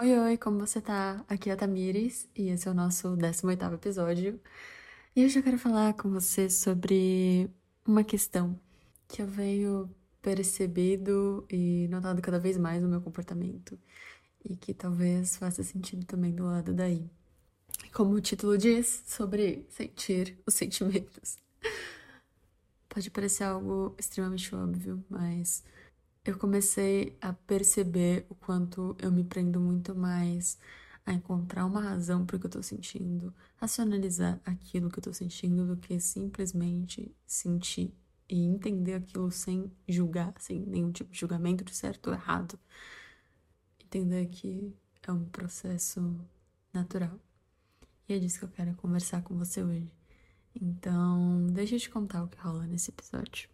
Oi, oi, como você tá? Aqui é a Tamires e esse é o nosso 18º episódio. E hoje eu quero falar com você sobre uma questão que eu venho percebido e notado cada vez mais no meu comportamento e que talvez faça sentido também do lado daí. Como o título diz, sobre sentir os sentimentos. Pode parecer algo extremamente óbvio, mas eu comecei a perceber o quanto eu me prendo muito mais a encontrar uma razão para o que eu tô sentindo, racionalizar aquilo que eu tô sentindo do que simplesmente sentir e entender aquilo sem julgar, sem nenhum tipo de julgamento de certo ou errado. Entender que é um processo natural. E é disso que eu quero conversar com você hoje. Então, deixa eu te contar o que rola nesse episódio.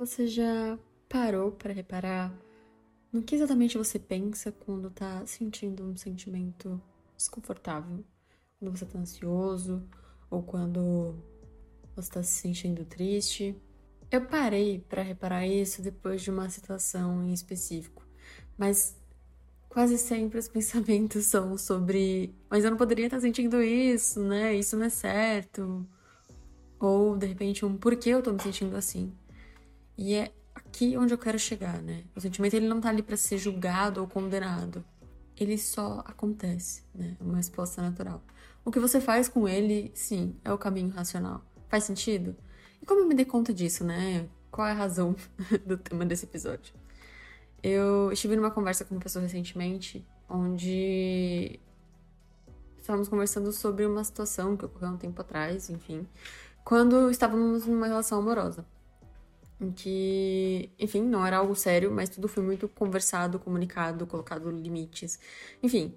Você já parou para reparar no que exatamente você pensa quando tá sentindo um sentimento desconfortável? Quando você tá ansioso ou quando você tá se sentindo triste? Eu parei para reparar isso depois de uma situação em específico, mas quase sempre os pensamentos são sobre, mas eu não poderia estar sentindo isso, né? Isso não é certo. Ou de repente um por que eu tô me sentindo assim? E é aqui onde eu quero chegar, né? O sentimento ele não tá ali para ser julgado ou condenado. Ele só acontece, né? É uma resposta natural. O que você faz com ele, sim, é o caminho racional. Faz sentido? E como eu me dei conta disso, né? Qual é a razão do tema desse episódio? Eu estive numa conversa com uma pessoa recentemente, onde estávamos conversando sobre uma situação que ocorreu um tempo atrás, enfim, quando estávamos numa relação amorosa em que, enfim, não era algo sério, mas tudo foi muito conversado, comunicado, colocado limites, enfim.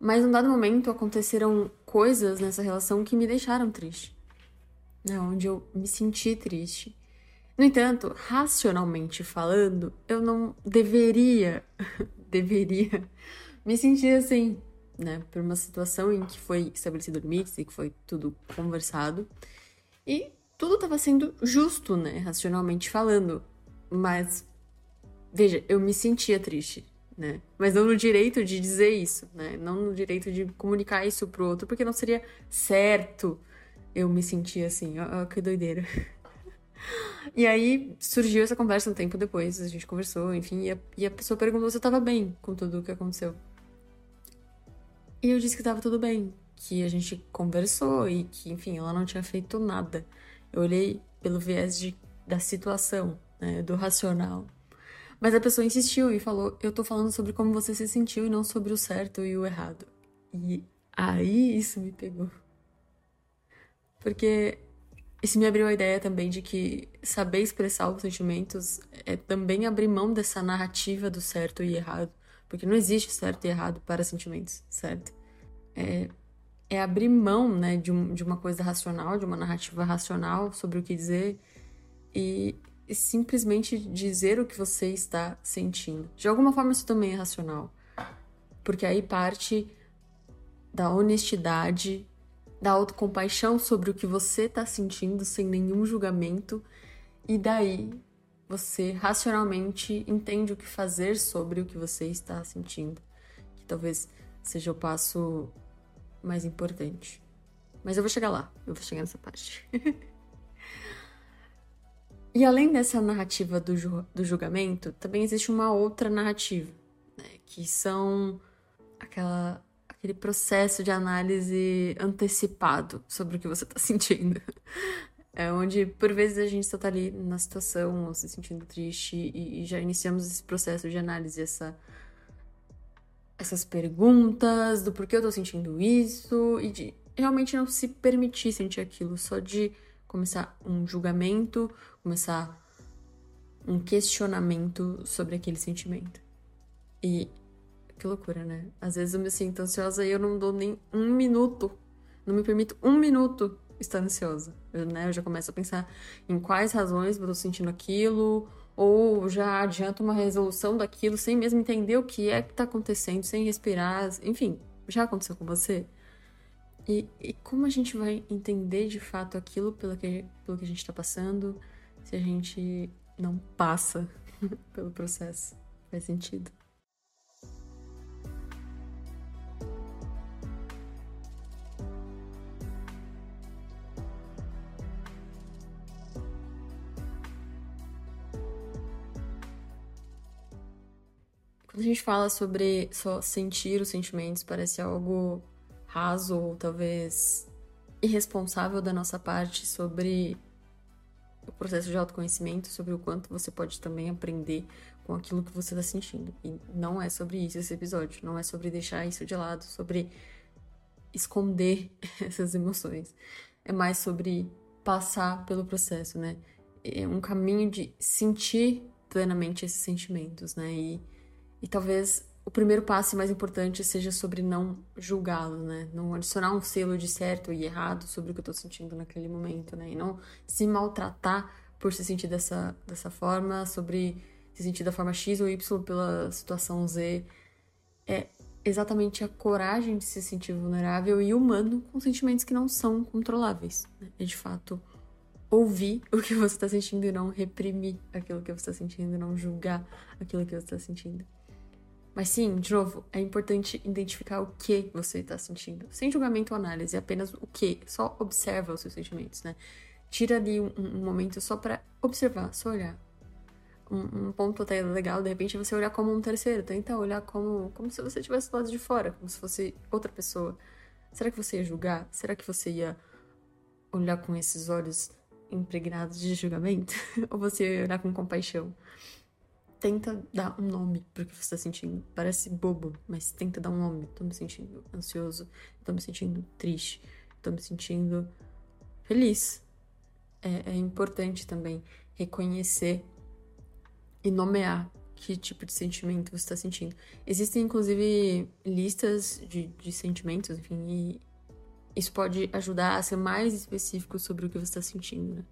Mas num dado momento aconteceram coisas nessa relação que me deixaram triste, né? Onde eu me senti triste. No entanto, racionalmente falando, eu não deveria, deveria me sentir assim, né? Por uma situação em que foi estabelecido limites e que foi tudo conversado. E tudo estava sendo justo, né, racionalmente falando. Mas veja, eu me sentia triste, né? Mas não no direito de dizer isso, né? Não no direito de comunicar isso pro outro, porque não seria certo eu me sentir assim. Ó, ó que doideira. E aí surgiu essa conversa um tempo depois, a gente conversou, enfim, e a, e a pessoa perguntou se eu tava bem com tudo o que aconteceu. E eu disse que tava tudo bem, que a gente conversou e que, enfim, ela não tinha feito nada. Eu olhei pelo viés de, da situação, né, do racional. Mas a pessoa insistiu e falou: Eu tô falando sobre como você se sentiu e não sobre o certo e o errado. E aí isso me pegou. Porque isso me abriu a ideia também de que saber expressar os sentimentos é também abrir mão dessa narrativa do certo e errado. Porque não existe certo e errado para sentimentos, certo? É, é abrir mão né, de, um, de uma coisa racional, de uma narrativa racional sobre o que dizer e, e simplesmente dizer o que você está sentindo. De alguma forma, isso também é racional, porque aí parte da honestidade, da autocompaixão sobre o que você está sentindo sem nenhum julgamento, e daí você racionalmente entende o que fazer sobre o que você está sentindo. Que talvez seja o passo mais importante. Mas eu vou chegar lá, eu vou chegar nessa parte. e além dessa narrativa do, ju do julgamento, também existe uma outra narrativa, né, que são aquela, aquele processo de análise antecipado sobre o que você está sentindo. É onde, por vezes, a gente só tá ali na situação, ou se sentindo triste, e, e já iniciamos esse processo de análise, essa essas perguntas do porquê eu tô sentindo isso e de realmente não se permitir sentir aquilo, só de começar um julgamento, começar um questionamento sobre aquele sentimento. E que loucura, né? Às vezes eu me sinto ansiosa e eu não dou nem um minuto, não me permito um minuto estar ansiosa, eu, né? Eu já começo a pensar em quais razões eu tô sentindo aquilo, ou já adianta uma resolução daquilo sem mesmo entender o que é que está acontecendo, sem respirar, enfim, Já aconteceu com você? E, e como a gente vai entender de fato aquilo pelo que, pelo que a gente está passando se a gente não passa pelo processo? Faz sentido? A gente fala sobre só sentir os sentimentos, parece algo raso ou talvez irresponsável da nossa parte sobre o processo de autoconhecimento, sobre o quanto você pode também aprender com aquilo que você está sentindo. E não é sobre isso esse episódio, não é sobre deixar isso de lado, sobre esconder essas emoções. É mais sobre passar pelo processo, né? É um caminho de sentir plenamente esses sentimentos, né? E, e talvez o primeiro passo mais importante seja sobre não julgá-lo, né? Não adicionar um selo de certo e errado sobre o que eu tô sentindo naquele momento, né? E não se maltratar por se sentir dessa, dessa forma, sobre se sentir da forma X ou Y pela situação Z. É exatamente a coragem de se sentir vulnerável e humano com sentimentos que não são controláveis. Né? É de fato ouvir o que você está sentindo e não reprimir aquilo que você está sentindo, não julgar aquilo que você está sentindo. Mas sim, de novo, é importante identificar o que você está sentindo. Sem julgamento ou análise, apenas o que. Só observa os seus sentimentos, né? Tira ali um, um momento só para observar, só olhar. Um, um, ponto até legal, de repente, é você olhar como um terceiro. Tenta olhar como, como se você estivesse do lado de fora, como se fosse outra pessoa. Será que você ia julgar? Será que você ia olhar com esses olhos impregnados de julgamento? ou você ia olhar com compaixão? Tenta dar um nome pro que você tá sentindo. Parece bobo, mas tenta dar um nome. Tô me sentindo ansioso, tô me sentindo triste, tô me sentindo feliz. É, é importante também reconhecer e nomear que tipo de sentimento você está sentindo. Existem, inclusive, listas de, de sentimentos, enfim, e isso pode ajudar a ser mais específico sobre o que você está sentindo, né?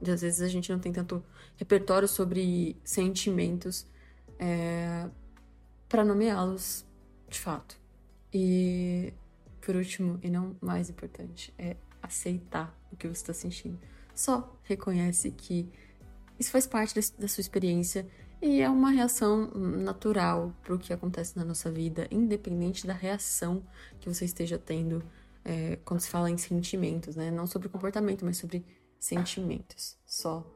Muitas vezes a gente não tem tanto repertório sobre sentimentos é, para nomeá-los de fato. E, por último, e não mais importante, é aceitar o que você está sentindo. Só reconhece que isso faz parte da sua experiência e é uma reação natural para o que acontece na nossa vida, independente da reação que você esteja tendo é, quando se fala em sentimentos, né? Não sobre comportamento, mas sobre sentimentos. Só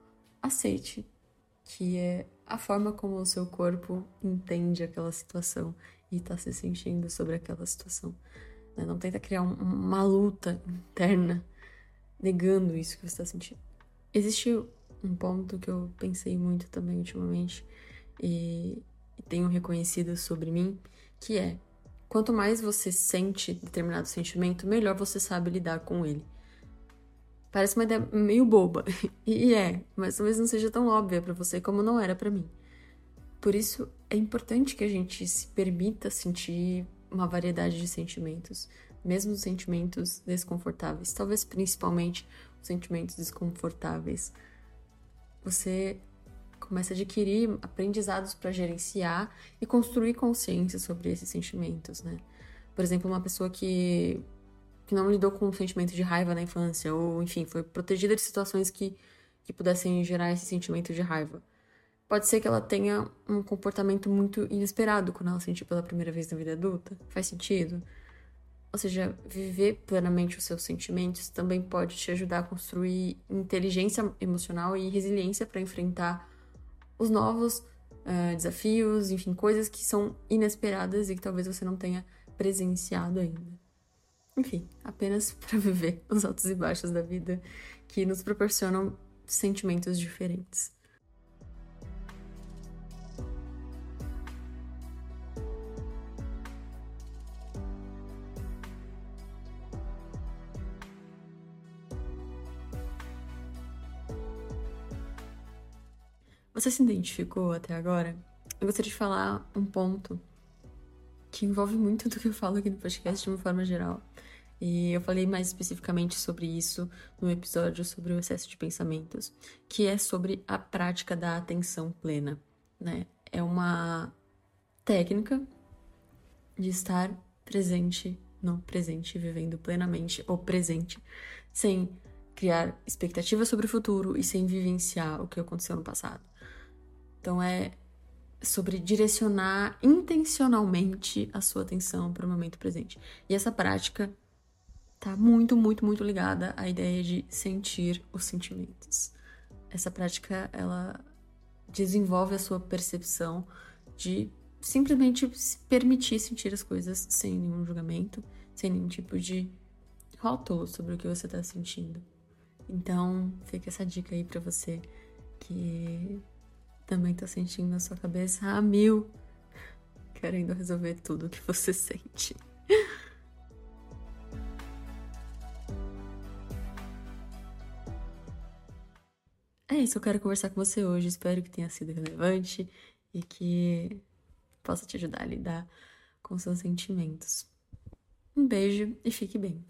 aceite que é a forma como o seu corpo entende aquela situação e está se sentindo sobre aquela situação. Né? Não tenta criar um, uma luta interna negando isso que você está sentindo. Existe um ponto que eu pensei muito também ultimamente e, e tenho reconhecido sobre mim, que é quanto mais você sente determinado sentimento, melhor você sabe lidar com ele. Parece uma ideia meio boba, e é, mas talvez não seja tão óbvia para você como não era para mim. Por isso é importante que a gente se permita sentir uma variedade de sentimentos, mesmo os sentimentos desconfortáveis, talvez principalmente os sentimentos desconfortáveis. Você começa a adquirir aprendizados para gerenciar e construir consciência sobre esses sentimentos, né? Por exemplo, uma pessoa que que não lidou com um sentimento de raiva na infância, ou enfim, foi protegida de situações que, que pudessem gerar esse sentimento de raiva. Pode ser que ela tenha um comportamento muito inesperado quando ela sentiu pela primeira vez na vida adulta. Faz sentido? Ou seja, viver plenamente os seus sentimentos também pode te ajudar a construir inteligência emocional e resiliência para enfrentar os novos uh, desafios, enfim, coisas que são inesperadas e que talvez você não tenha presenciado ainda. Enfim, apenas para viver os altos e baixos da vida que nos proporcionam sentimentos diferentes. Você se identificou até agora? Eu gostaria de falar um ponto que envolve muito do que eu falo aqui no podcast de uma forma geral. E eu falei mais especificamente sobre isso no episódio sobre o excesso de pensamentos, que é sobre a prática da atenção plena, né? É uma técnica de estar presente no presente, vivendo plenamente o presente, sem criar expectativas sobre o futuro e sem vivenciar o que aconteceu no passado. Então é sobre direcionar intencionalmente a sua atenção para o momento presente. E essa prática tá muito, muito, muito ligada à ideia de sentir os sentimentos. Essa prática ela desenvolve a sua percepção de simplesmente se permitir sentir as coisas sem nenhum julgamento, sem nenhum tipo de rótulo sobre o que você está sentindo. Então, fica essa dica aí para você que também tá sentindo a sua cabeça a mil, querendo resolver tudo o que você sente. É isso, eu quero conversar com você hoje. Espero que tenha sido relevante e que possa te ajudar a lidar com seus sentimentos. Um beijo e fique bem.